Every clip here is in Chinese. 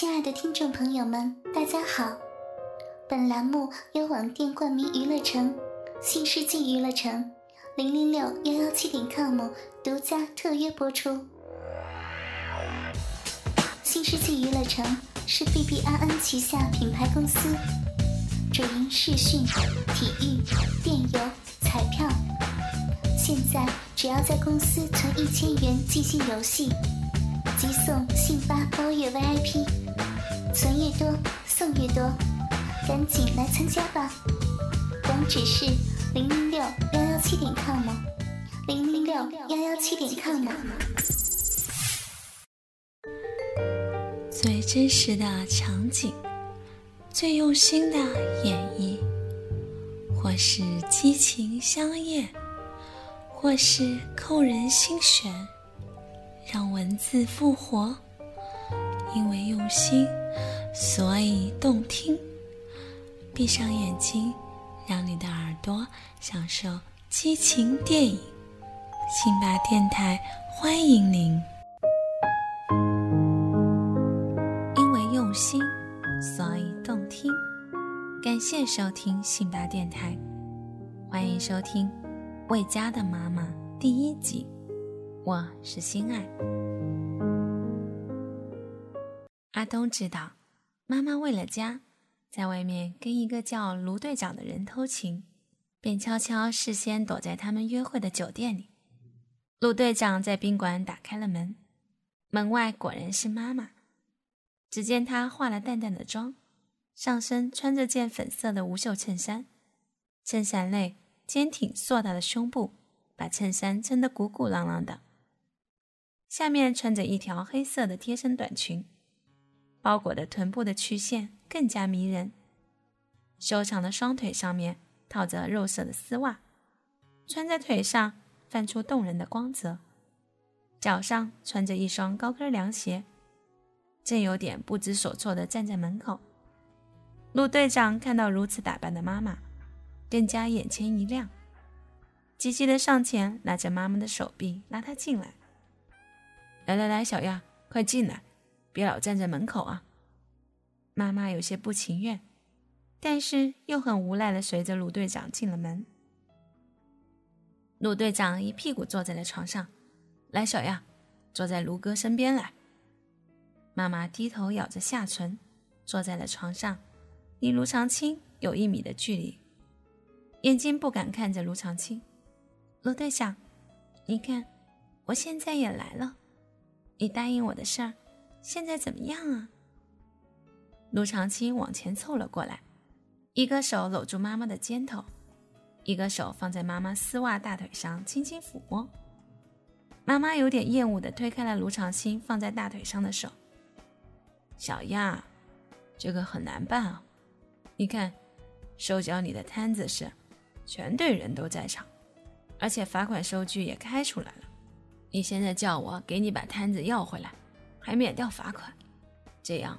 亲爱的听众朋友们，大家好！本栏目由网店冠名娱乐城、新世纪娱乐城、零零六幺幺七点 com 独家特约播出。新世纪娱乐城是 B B N N 旗下品牌公司，主营视讯、体育、电邮、彩票。现在只要在公司存一千元即兴游戏。即送信发包月 VIP，存越多送越多，赶紧来参加吧！网址是零零六幺幺七点 com，零零六幺幺七点 com。最真实的场景，最用心的演绎，或是激情相悦，或是扣人心弦。让文字复活，因为用心，所以动听。闭上眼睛，让你的耳朵享受激情电影。辛巴电台欢迎您。因为用心，所以动听。感谢收听辛巴电台，欢迎收听《为家的妈妈》第一集。我是心爱。阿东知道妈妈为了家，在外面跟一个叫卢队长的人偷情，便悄悄事先躲在他们约会的酒店里。卢队长在宾馆打开了门，门外果然是妈妈。只见她化了淡淡的妆，上身穿着件粉色的无袖衬衫，衬衫内坚挺硕大的胸部把衬衫撑得鼓鼓囊囊的。下面穿着一条黑色的贴身短裙，包裹的臀部的曲线更加迷人。修长的双腿上面套着肉色的丝袜，穿在腿上泛出动人的光泽。脚上穿着一双高跟凉鞋，正有点不知所措地站在门口。陆队长看到如此打扮的妈妈，更加眼前一亮，急急地上前拉着妈妈的手臂，拉她进来。来来来，小亚，快进来，别老站在门口啊！妈妈有些不情愿，但是又很无奈的随着鲁队长进了门。鲁队长一屁股坐在了床上，来，小亚，坐在卢哥身边来。妈妈低头咬着下唇，坐在了床上，离卢长青有一米的距离，眼睛不敢看着卢长青。卢队长，你看，我现在也来了。你答应我的事儿，现在怎么样啊？卢长青往前凑了过来，一个手搂住妈妈的肩头，一个手放在妈妈丝袜大腿上轻轻抚摸。妈妈有点厌恶地推开了卢长青放在大腿上的手。小亚，这个很难办啊！你看，收缴你的摊子时，全队人都在场，而且罚款收据也开出来了。你现在叫我给你把摊子要回来，还免掉罚款，这样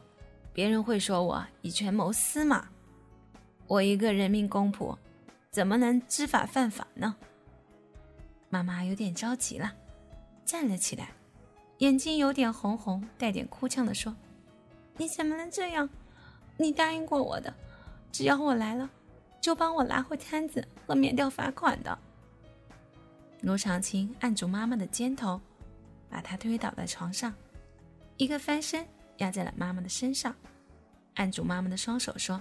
别人会说我以权谋私吗？我一个人民公仆，怎么能知法犯法呢？妈妈有点着急了，站了起来，眼睛有点红红，带点哭腔的说：“你怎么能这样？你答应过我的，只要我来了，就帮我拿回摊子和免掉罚款的。”卢长青按住妈妈的肩头，把她推倒在床上，一个翻身压在了妈妈的身上，按住妈妈的双手说：“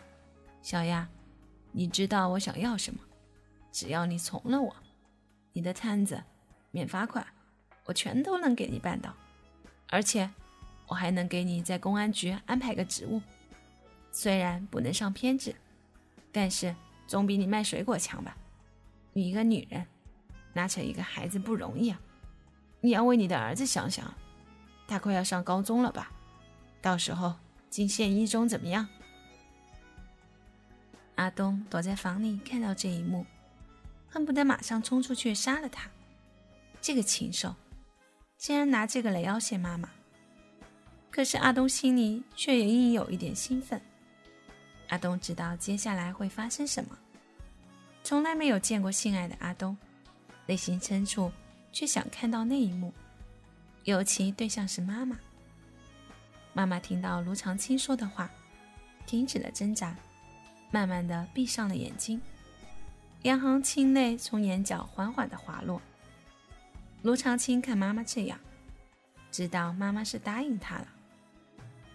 小丫，你知道我想要什么？只要你从了我，你的摊子免罚款，我全都能给你办到。而且，我还能给你在公安局安排个职务，虽然不能上编制，但是总比你卖水果强吧？你一个女人。”拉扯一个孩子不容易啊！你要为你的儿子想想，他快要上高中了吧？到时候进县一中怎么样？阿东躲在房里看到这一幕，恨不得马上冲出去杀了他。这个禽兽，竟然拿这个来要挟妈妈！可是阿东心里却也隐有一点兴奋。阿东知道接下来会发生什么。从来没有见过性爱的阿东。内心深处却想看到那一幕，尤其对象是妈妈。妈妈听到卢长青说的话，停止了挣扎，慢慢的闭上了眼睛，两行清泪从眼角缓缓的滑落。卢长青看妈妈这样，知道妈妈是答应他了。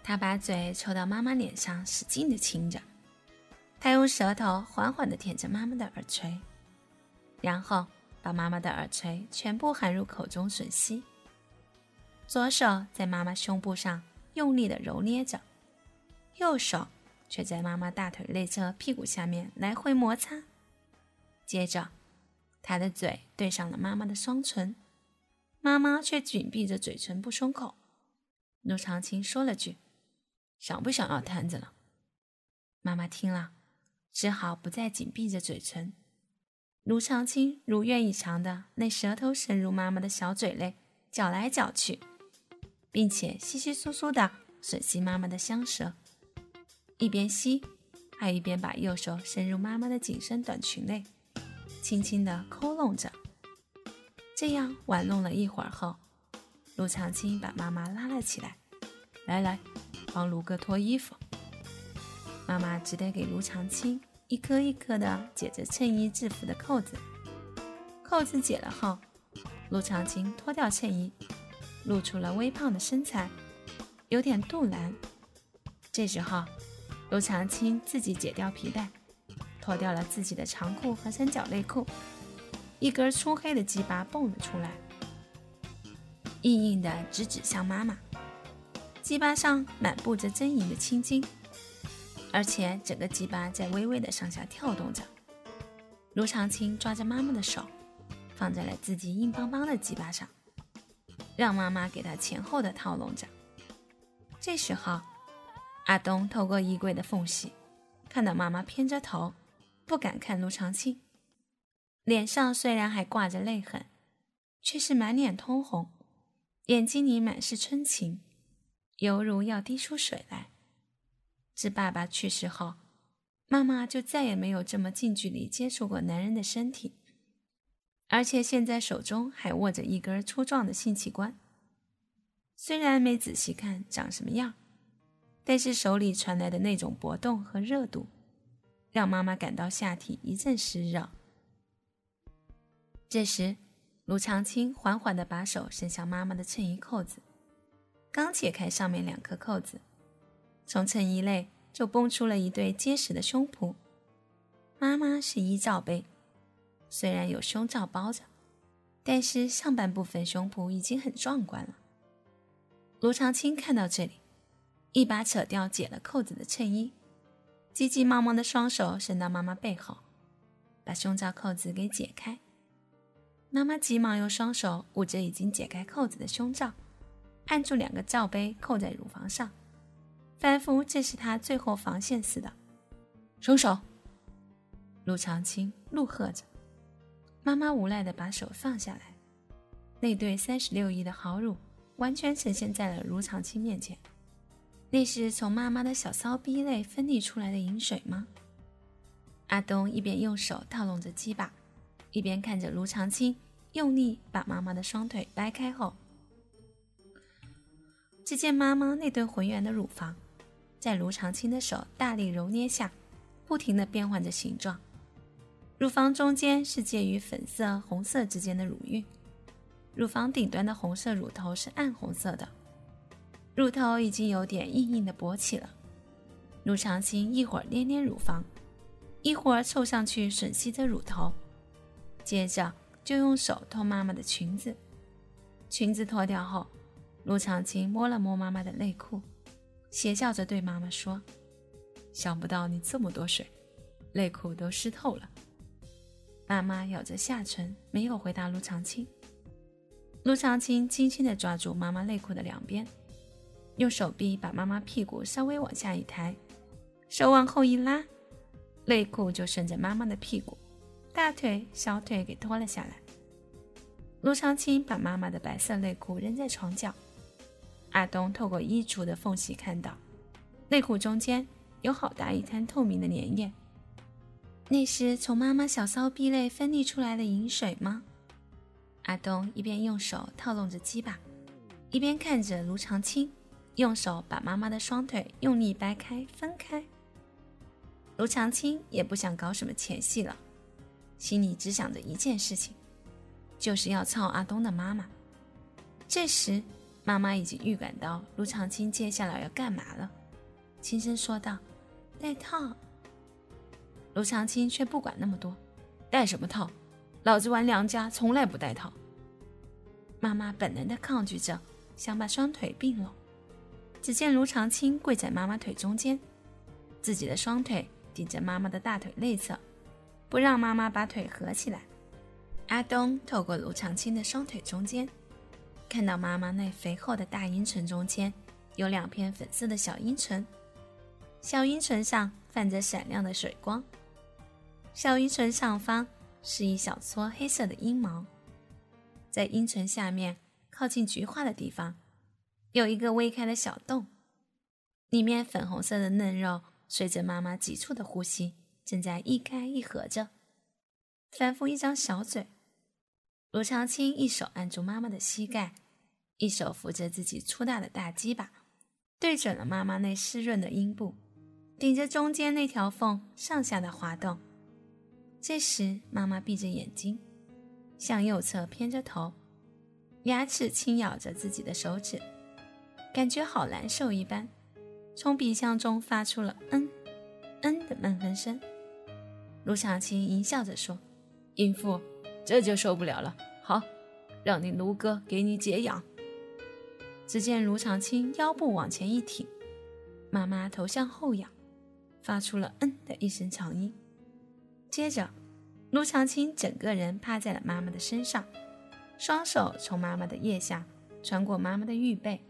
他把嘴凑到妈妈脸上，使劲的亲着。他用舌头缓缓的舔着妈妈的耳垂，然后把妈妈的耳垂全部含入口中吮吸。左手在妈妈胸部上用力地揉捏着，右手却在妈妈大腿内侧屁股下面来回摩擦。接着，他的嘴对上了妈妈的双唇。妈妈却紧闭着嘴唇不松口。陆长青说了句：“想不想要摊子了？”妈妈听了，只好不再紧闭着嘴唇。卢长青如愿以偿的，那舌头伸入妈妈的小嘴内，搅来搅去，并且稀稀疏疏的吮吸妈妈的香舌，一边吸，还一边把右手伸入妈妈的紧身短裙内，轻轻的抠弄着。这样玩弄了一会儿后，陆长青把妈妈拉了起来，来来，帮卢哥脱衣服。妈妈只得给卢长青一颗一颗的解着衬衣制服的扣子。扣子解了后，陆长青脱掉衬衣，露出了微胖的身材，有点肚腩。这时候，陆长青自己解掉皮带，脱掉了自己的长裤和三角内裤。一根粗黑的鸡巴蹦了出来，硬硬的直指向妈妈。鸡巴上满布着狰狞的青筋，而且整个鸡巴在微微的上下跳动着。卢长青抓着妈妈的手，放在了自己硬邦邦的鸡巴上，让妈妈给他前后的套弄着。这时候，阿东透过衣柜的缝隙，看到妈妈偏着头，不敢看卢长青。脸上虽然还挂着泪痕，却是满脸通红，眼睛里满是春情，犹如要滴出水来。自爸爸去世后，妈妈就再也没有这么近距离接触过男人的身体，而且现在手中还握着一根粗壮的性器官。虽然没仔细看长什么样，但是手里传来的那种搏动和热度，让妈妈感到下体一阵湿热。这时，卢长青缓缓地把手伸向妈妈的衬衣扣子，刚解开上面两颗扣子，从衬衣内就蹦出了一对结实的胸脯。妈妈是一罩杯，虽然有胸罩包着，但是上半部分胸脯已经很壮观了。卢长青看到这里，一把扯掉解了扣子的衬衣，急急忙忙的双手伸到妈妈背后，把胸罩扣子给解开。妈妈急忙用双手捂着已经解开扣子的胸罩，按住两个罩杯扣在乳房上，仿佛这是他最后防线似的。松手！陆长青怒喝着。妈妈无奈的把手放下来，那对三十六亿的好乳完全呈现在了卢长青面前。那是从妈妈的小骚逼内分泌出来的饮水吗？阿东一边用手套弄着鸡巴，一边看着卢长青。用力把妈妈的双腿掰开后，只见妈妈那对浑圆的乳房，在卢长青的手大力揉捏下，不停地变换着形状。乳房中间是介于粉色、红色之间的乳晕，乳房顶端的红色乳头是暗红色的，乳头已经有点硬硬的勃起了。卢长青一会儿捏捏乳房，一会儿凑上去吮吸着乳头，接着。就用手脱妈妈的裙子，裙子脱掉后，卢长青摸了摸妈妈的内裤，邪笑着对妈妈说：“想不到你这么多水，内裤都湿透了。”妈妈咬着下唇，没有回答陆长青。陆长青轻轻地抓住妈妈内裤的两边，用手臂把妈妈屁股稍微往下一抬，手往后一拉，内裤就顺着妈妈的屁股。大腿、小腿给脱了下来。陆长青把妈妈的白色内裤扔在床角。阿东透过衣橱的缝隙看到，内裤中间有好大一滩透明的粘液。那是从妈妈小骚逼内分泌出来的饮水吗？阿东一边用手套弄着鸡巴，一边看着卢长青，用手把妈妈的双腿用力掰开分开。卢长青也不想搞什么前戏了，心里只想着一件事情，就是要操阿东的妈妈。这时，妈妈已经预感到卢长青接下来要干嘛了，轻声说道：“戴套。”卢长青却不管那么多，戴什么套？老子玩娘家从来不戴套。妈妈本能的抗拒着，想把双腿并拢。只见卢长青跪在妈妈腿中间，自己的双腿顶着妈妈的大腿内侧，不让妈妈把腿合起来。阿东透过卢长青的双腿中间，看到妈妈那肥厚的大阴唇中间有两片粉色的小阴唇，小阴唇上泛着闪亮的水光。小阴唇上方是一小撮黑色的阴毛，在阴唇下面靠近菊花的地方，有一个微开的小洞，里面粉红色的嫩肉随着妈妈急促的呼吸正在一开一合着，反复一张小嘴。卢长青一手按住妈妈的膝盖，一手扶着自己粗大的大鸡巴，对准了妈妈那湿润的阴部，顶着中间那条缝上下的滑动。这时，妈妈闭着眼睛，向右侧偏着头，牙齿轻咬着自己的手指，感觉好难受一般，从鼻腔中发出了“嗯，嗯”的闷哼声。卢长青淫笑着说：“淫妇，这就受不了了。好，让你卢哥给你解痒。”只见卢长青腰部往前一挺，妈妈头向后仰，发出了“嗯”的一声长音。接着，卢长青整个人趴在了妈妈的身上，双手从妈妈的腋下穿过妈妈的玉背，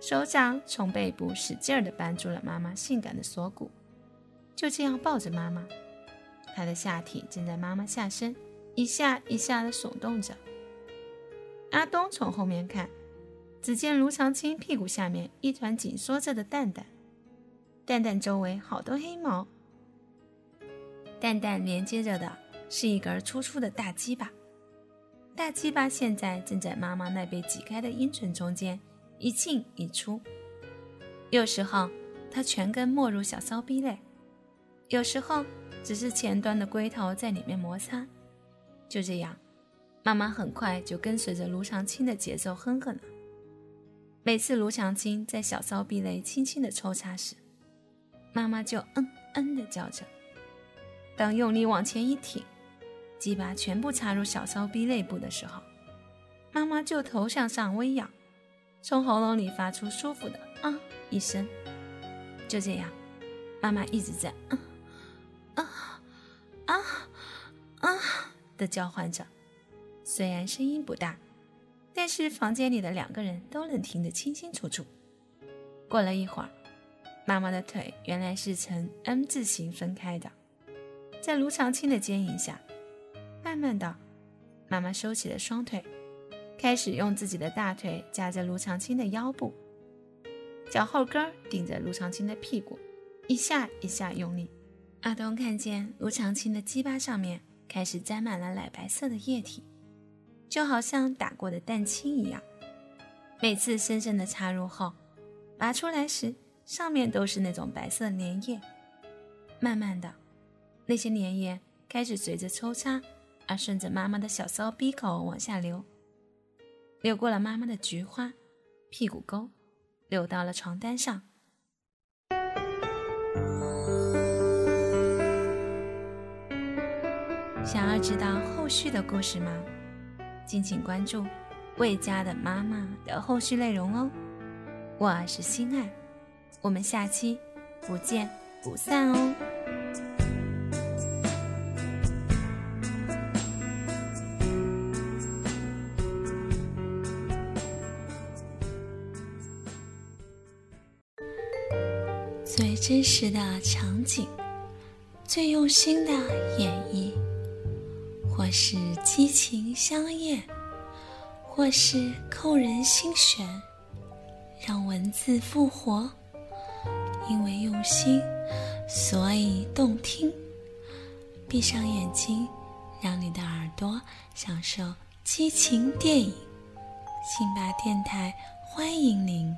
手掌从背部使劲儿地扳住了妈妈性感的锁骨，就这样抱着妈妈，他的下体正在妈妈下身一下一下的耸动着。阿东从后面看，只见卢长青屁股下面一团紧缩着的蛋蛋，蛋蛋周围好多黑毛。蛋蛋连接着的是一根粗粗的大鸡巴，大鸡巴现在正在妈妈那被挤开的阴唇中间一进一出。有时候它全根没入小骚逼内，有时候只是前端的龟头在里面摩擦。就这样，妈妈很快就跟随着卢长青的节奏哼哼了。每次卢长青在小骚逼内轻轻的抽插时，妈妈就嗯嗯的叫着。当用力往前一挺，鸡巴全部插入小骚逼内部的时候，妈妈就头向上微仰，从喉咙里发出舒服的啊一声。就这样，妈妈一直在啊的叫唤着，虽然声音不大，但是房间里的两个人都能听得清清楚楚。过了一会儿，妈妈的腿原来是呈 M 字形分开的。在卢长青的牵引下，慢慢的，妈妈收起了双腿，开始用自己的大腿夹着卢长青的腰部，脚后跟顶着卢长青的屁股，一下一下用力。阿东看见卢长青的鸡巴上面开始沾满了奶白色的液体，就好像打过的蛋清一样。每次深深的插入后，拔出来时，上面都是那种白色粘液。慢慢的。那些粘液开始随着抽插而顺着妈妈的小骚逼口往下流，流过了妈妈的菊花、屁股沟，流到了床单上。想要知道后续的故事吗？敬请关注魏家的妈妈的后续内容哦。我是心爱，我们下期不见不散哦。最真实的场景，最用心的演绎，或是激情香艳，或是扣人心弦，让文字复活。因为用心，所以动听。闭上眼睛，让你的耳朵享受激情电影。辛巴电台欢迎您。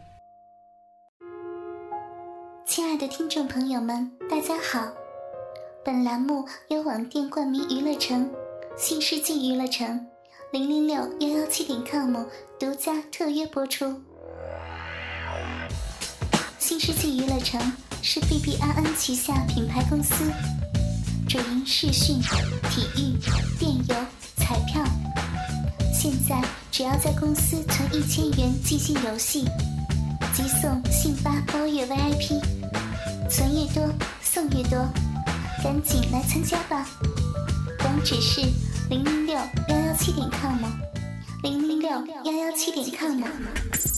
亲爱的听众朋友们，大家好！本栏目由网店冠名娱乐城、新世纪娱乐城、零零六幺幺七点 com 独家特约播出。新世纪娱乐城是 B B R N 旗下品牌公司，主营视讯、体育、电邮、彩票。现在只要在公司存一千元即进游戏，即送信发包月 V I P，存越多送越多，赶紧来参加吧！网址是零零六幺幺七点 com，零零六幺幺七点 com。